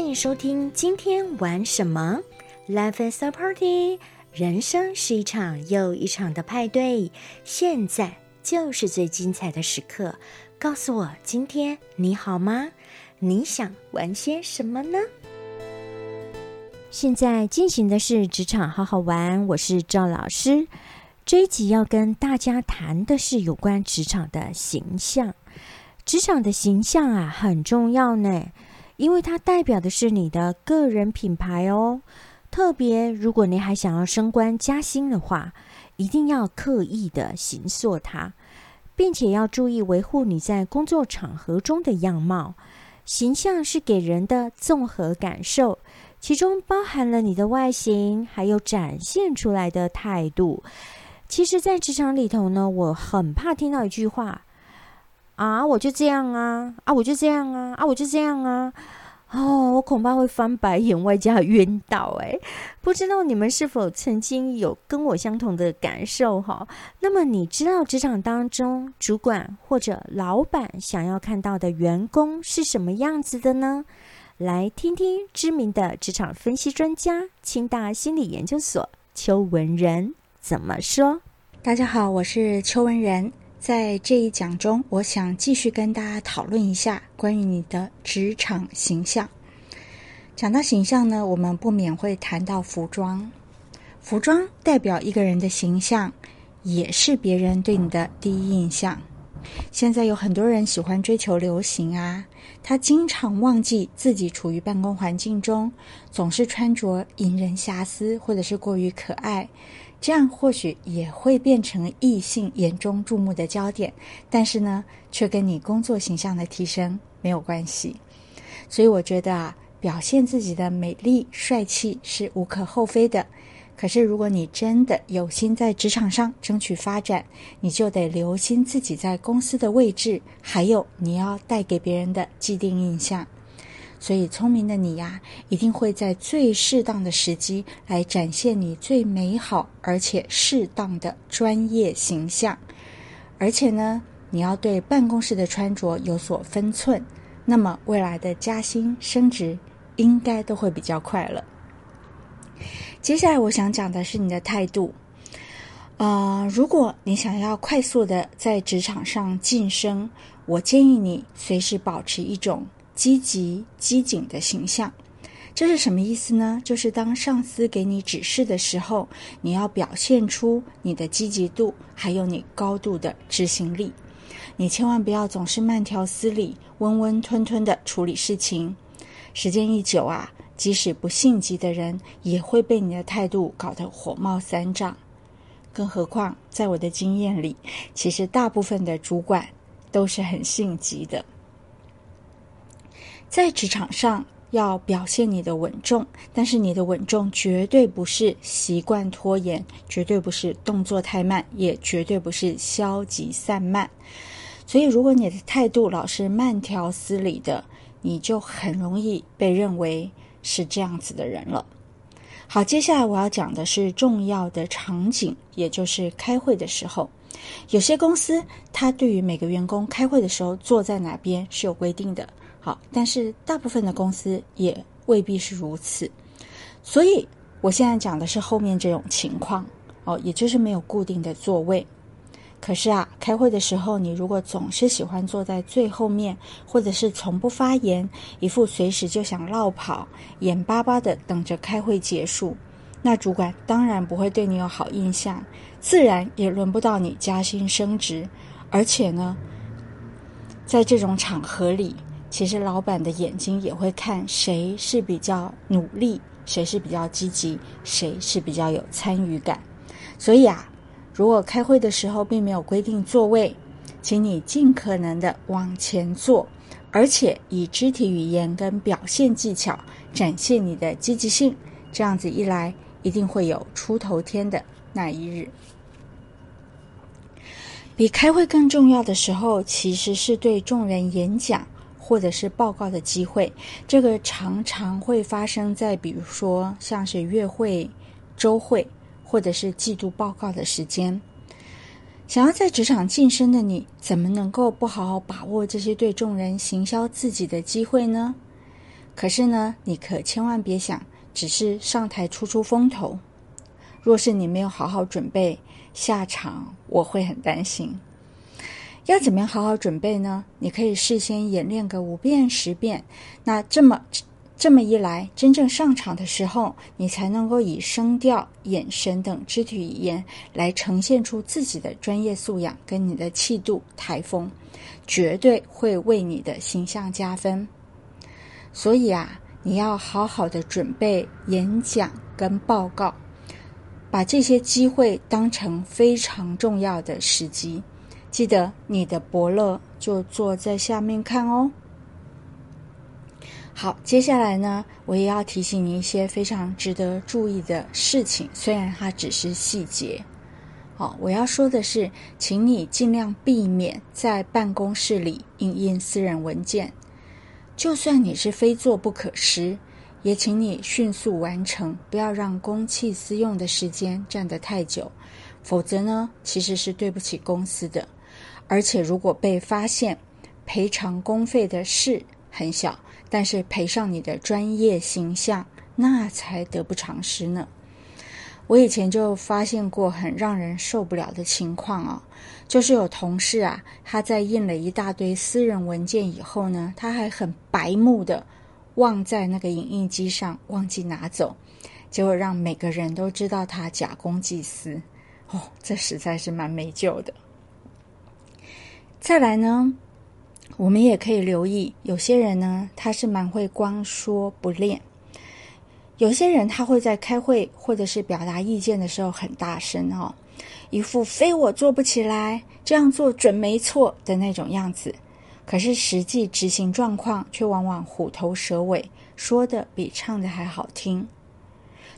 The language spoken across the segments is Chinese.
欢迎收听今天玩什么？Life is a party，人生是一场又一场的派对，现在就是最精彩的时刻。告诉我，今天你好吗？你想玩些什么呢？现在进行的是职场好好玩，我是赵老师。这一集要跟大家谈的是有关职场的形象。职场的形象啊，很重要呢。因为它代表的是你的个人品牌哦，特别如果你还想要升官加薪的话，一定要刻意的形塑它，并且要注意维护你在工作场合中的样貌。形象是给人的综合感受，其中包含了你的外形，还有展现出来的态度。其实，在职场里头呢，我很怕听到一句话。啊，我就这样啊！啊，我就这样啊！啊，我就这样啊！哦，我恐怕会翻白眼，外加晕倒。哎，不知道你们是否曾经有跟我相同的感受哈？那么，你知道职场当中主管或者老板想要看到的员工是什么样子的呢？来听听知名的职场分析专家、清大心理研究所邱文仁怎么说。大家好，我是邱文仁。在这一讲中，我想继续跟大家讨论一下关于你的职场形象。讲到形象呢，我们不免会谈到服装。服装代表一个人的形象，也是别人对你的第一印象。现在有很多人喜欢追求流行啊，他经常忘记自己处于办公环境中，总是穿着引人遐思，或者是过于可爱。这样或许也会变成异性眼中注目的焦点，但是呢，却跟你工作形象的提升没有关系。所以我觉得啊，表现自己的美丽帅气是无可厚非的。可是如果你真的有心在职场上争取发展，你就得留心自己在公司的位置，还有你要带给别人的既定印象。所以，聪明的你呀，一定会在最适当的时机来展现你最美好而且适当的专业形象。而且呢，你要对办公室的穿着有所分寸，那么未来的加薪升职应该都会比较快了。接下来，我想讲的是你的态度。啊，如果你想要快速的在职场上晋升，我建议你随时保持一种。积极机警的形象，这是什么意思呢？就是当上司给你指示的时候，你要表现出你的积极度，还有你高度的执行力。你千万不要总是慢条斯理、温温吞吞的处理事情，时间一久啊，即使不性急的人也会被你的态度搞得火冒三丈。更何况，在我的经验里，其实大部分的主管都是很性急的。在职场上要表现你的稳重，但是你的稳重绝对不是习惯拖延，绝对不是动作太慢，也绝对不是消极散漫。所以，如果你的态度老是慢条斯理的，你就很容易被认为是这样子的人了。好，接下来我要讲的是重要的场景，也就是开会的时候。有些公司它对于每个员工开会的时候坐在哪边是有规定的。好，但是大部分的公司也未必是如此，所以我现在讲的是后面这种情况哦，也就是没有固定的座位。可是啊，开会的时候，你如果总是喜欢坐在最后面，或者是从不发言，一副随时就想绕跑、眼巴巴的等着开会结束，那主管当然不会对你有好印象，自然也轮不到你加薪升职。而且呢，在这种场合里。其实老板的眼睛也会看谁是比较努力，谁是比较积极，谁是比较有参与感。所以啊，如果开会的时候并没有规定座位，请你尽可能的往前坐，而且以肢体语言跟表现技巧展现你的积极性。这样子一来，一定会有出头天的那一日。比开会更重要的时候，其实是对众人演讲。或者是报告的机会，这个常常会发生在比如说像是月会、周会，或者是季度报告的时间。想要在职场晋升的你，怎么能够不好好把握这些对众人行销自己的机会呢？可是呢，你可千万别想只是上台出出风头。若是你没有好好准备，下场我会很担心。要怎么样好好准备呢？你可以事先演练个五遍十遍。那这么这么一来，真正上场的时候，你才能够以声调、眼神等肢体语言来呈现出自己的专业素养跟你的气度、台风，绝对会为你的形象加分。所以啊，你要好好的准备演讲跟报告，把这些机会当成非常重要的时机。记得你的伯乐就坐在下面看哦。好，接下来呢，我也要提醒你一些非常值得注意的事情，虽然它只是细节。好，我要说的是，请你尽量避免在办公室里印印私人文件，就算你是非做不可时，也请你迅速完成，不要让公器私用的时间占得太久，否则呢，其实是对不起公司的。而且，如果被发现，赔偿公费的事很小，但是赔上你的专业形象，那才得不偿失呢。我以前就发现过很让人受不了的情况啊，就是有同事啊，他在印了一大堆私人文件以后呢，他还很白目的忘在那个影印机上，忘记拿走，结果让每个人都知道他假公济私。哦，这实在是蛮没救的。再来呢，我们也可以留意，有些人呢，他是蛮会光说不练；有些人他会在开会或者是表达意见的时候很大声哦，一副非我做不起来，这样做准没错的那种样子。可是实际执行状况却往往虎头蛇尾，说的比唱的还好听。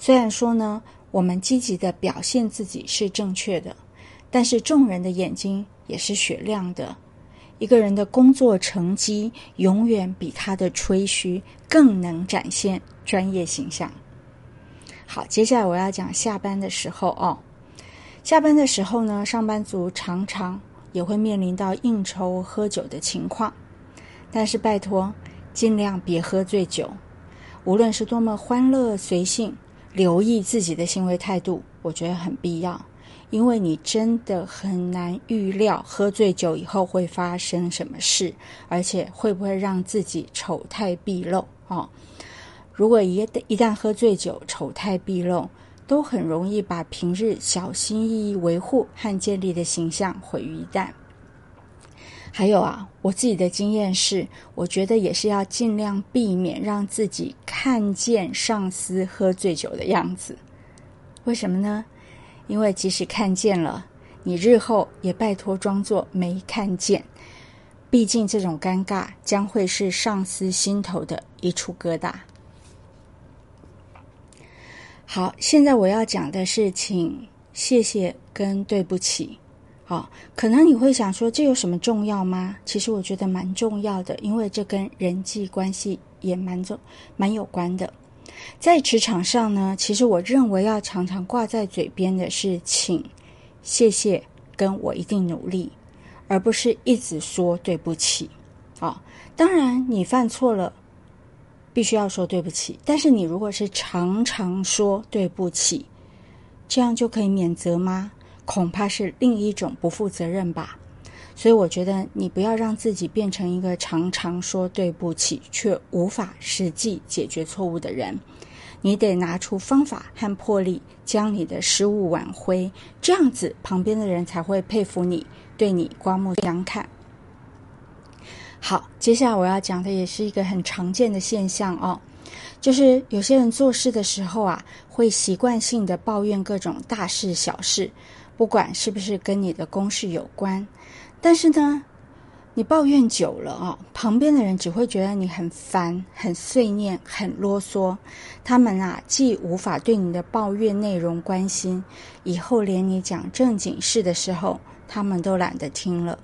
虽然说呢，我们积极的表现自己是正确的，但是众人的眼睛。也是雪亮的。一个人的工作成绩，永远比他的吹嘘更能展现专业形象。好，接下来我要讲下班的时候哦。下班的时候呢，上班族常常也会面临到应酬喝酒的情况，但是拜托，尽量别喝醉酒。无论是多么欢乐随性，留意自己的行为态度，我觉得很必要。因为你真的很难预料喝醉酒以后会发生什么事，而且会不会让自己丑态毕露哦。如果一一旦喝醉酒，丑态毕露，都很容易把平日小心翼翼维护和建立的形象毁于一旦。还有啊，我自己的经验是，我觉得也是要尽量避免让自己看见上司喝醉酒的样子。为什么呢？因为即使看见了，你日后也拜托装作没看见。毕竟这种尴尬将会是上司心头的一处疙瘩。好，现在我要讲的是，请谢谢跟对不起。好，可能你会想说，这有什么重要吗？其实我觉得蛮重要的，因为这跟人际关系也蛮重、蛮有关的。在职场上呢，其实我认为要常常挂在嘴边的是“请”“谢谢”跟我一定努力，而不是一直说对不起。啊，当然你犯错了，必须要说对不起。但是你如果是常常说对不起，这样就可以免责吗？恐怕是另一种不负责任吧。所以我觉得你不要让自己变成一个常常说对不起却无法实际解决错误的人。你得拿出方法和魄力，将你的失误挽回，这样子旁边的人才会佩服你，对你刮目相看。好，接下来我要讲的也是一个很常见的现象哦，就是有些人做事的时候啊，会习惯性的抱怨各种大事小事，不管是不是跟你的公事有关。但是呢，你抱怨久了啊，旁边的人只会觉得你很烦、很碎念、很啰嗦。他们啊，既无法对你的抱怨内容关心，以后连你讲正经事的时候，他们都懒得听了。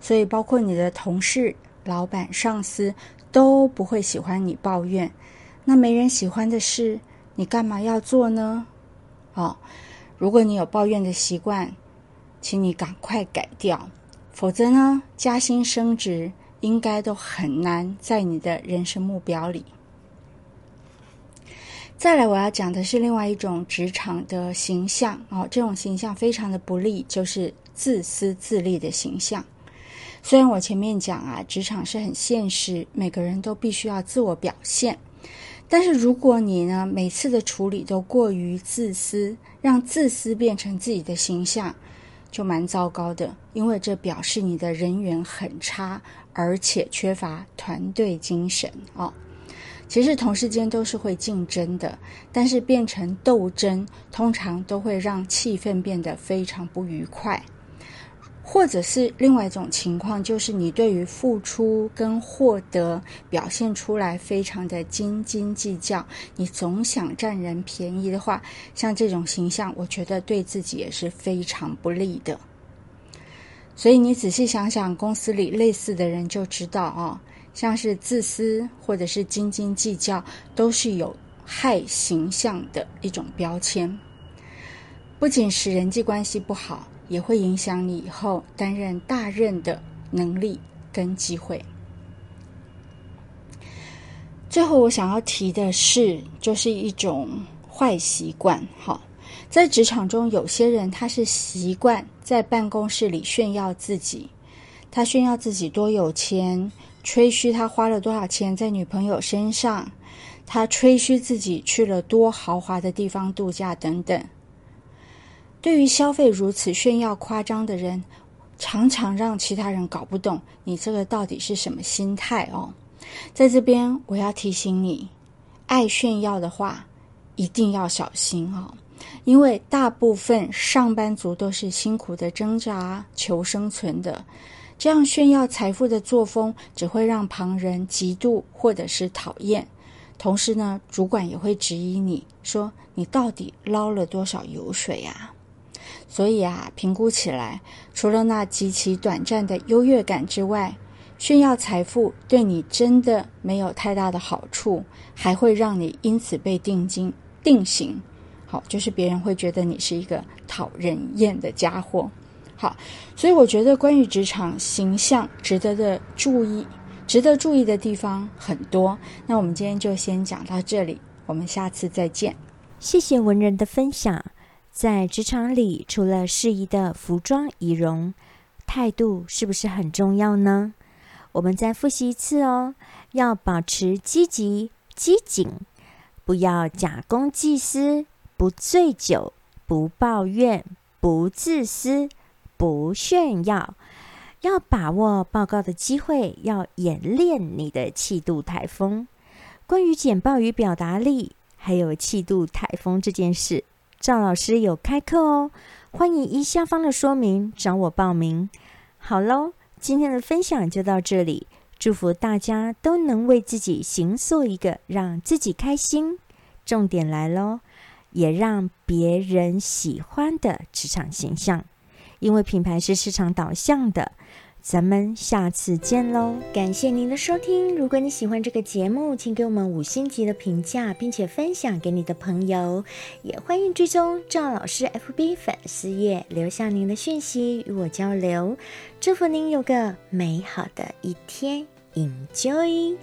所以，包括你的同事、老板、上司都不会喜欢你抱怨。那没人喜欢的事，你干嘛要做呢？哦，如果你有抱怨的习惯，请你赶快改掉。否则呢，加薪升职应该都很难在你的人生目标里。再来，我要讲的是另外一种职场的形象哦，这种形象非常的不利，就是自私自利的形象。虽然我前面讲啊，职场是很现实，每个人都必须要自我表现，但是如果你呢每次的处理都过于自私，让自私变成自己的形象，就蛮糟糕的，因为这表示你的人缘很差，而且缺乏团队精神哦。其实同事间都是会竞争的，但是变成斗争，通常都会让气氛变得非常不愉快。或者是另外一种情况，就是你对于付出跟获得表现出来非常的斤斤计较，你总想占人便宜的话，像这种形象，我觉得对自己也是非常不利的。所以你仔细想想，公司里类似的人就知道啊。像是自私或者是斤斤计较，都是有害形象的一种标签。不仅使人际关系不好，也会影响你以后担任大任的能力跟机会。最后，我想要提的是，就是一种坏习惯。哈，在职场中，有些人他是习惯在办公室里炫耀自己，他炫耀自己多有钱。吹嘘他花了多少钱在女朋友身上，他吹嘘自己去了多豪华的地方度假等等。对于消费如此炫耀夸张的人，常常让其他人搞不懂你这个到底是什么心态哦。在这边我要提醒你，爱炫耀的话一定要小心哦，因为大部分上班族都是辛苦的挣扎求生存的。这样炫耀财富的作风，只会让旁人嫉妒或者是讨厌。同时呢，主管也会质疑你说：“你到底捞了多少油水呀？”所以啊，评估起来，除了那极其短暂的优越感之外，炫耀财富对你真的没有太大的好处，还会让你因此被定金定型。好，就是别人会觉得你是一个讨人厌的家伙。好，所以我觉得关于职场形象值得的注意，值得注意的地方很多。那我们今天就先讲到这里，我们下次再见。谢谢文人的分享。在职场里，除了适宜的服装仪容，态度是不是很重要呢？我们再复习一次哦，要保持积极、机警，不要假公济私，不醉酒，不抱怨，不自私。不炫耀，要把握报告的机会，要演练你的气度台风。关于简报与表达力，还有气度台风这件事，赵老师有开课哦，欢迎依下方的说明找我报名。好喽，今天的分享就到这里，祝福大家都能为自己行塑一个让自己开心，重点来喽，也让别人喜欢的职场形象。因为品牌是市场导向的，咱们下次见喽！感谢您的收听。如果你喜欢这个节目，请给我们五星级的评价，并且分享给你的朋友。也欢迎追踪赵老师 FB 粉丝页，留下您的讯息与我交流。祝福您有个美好的一天，Enjoy！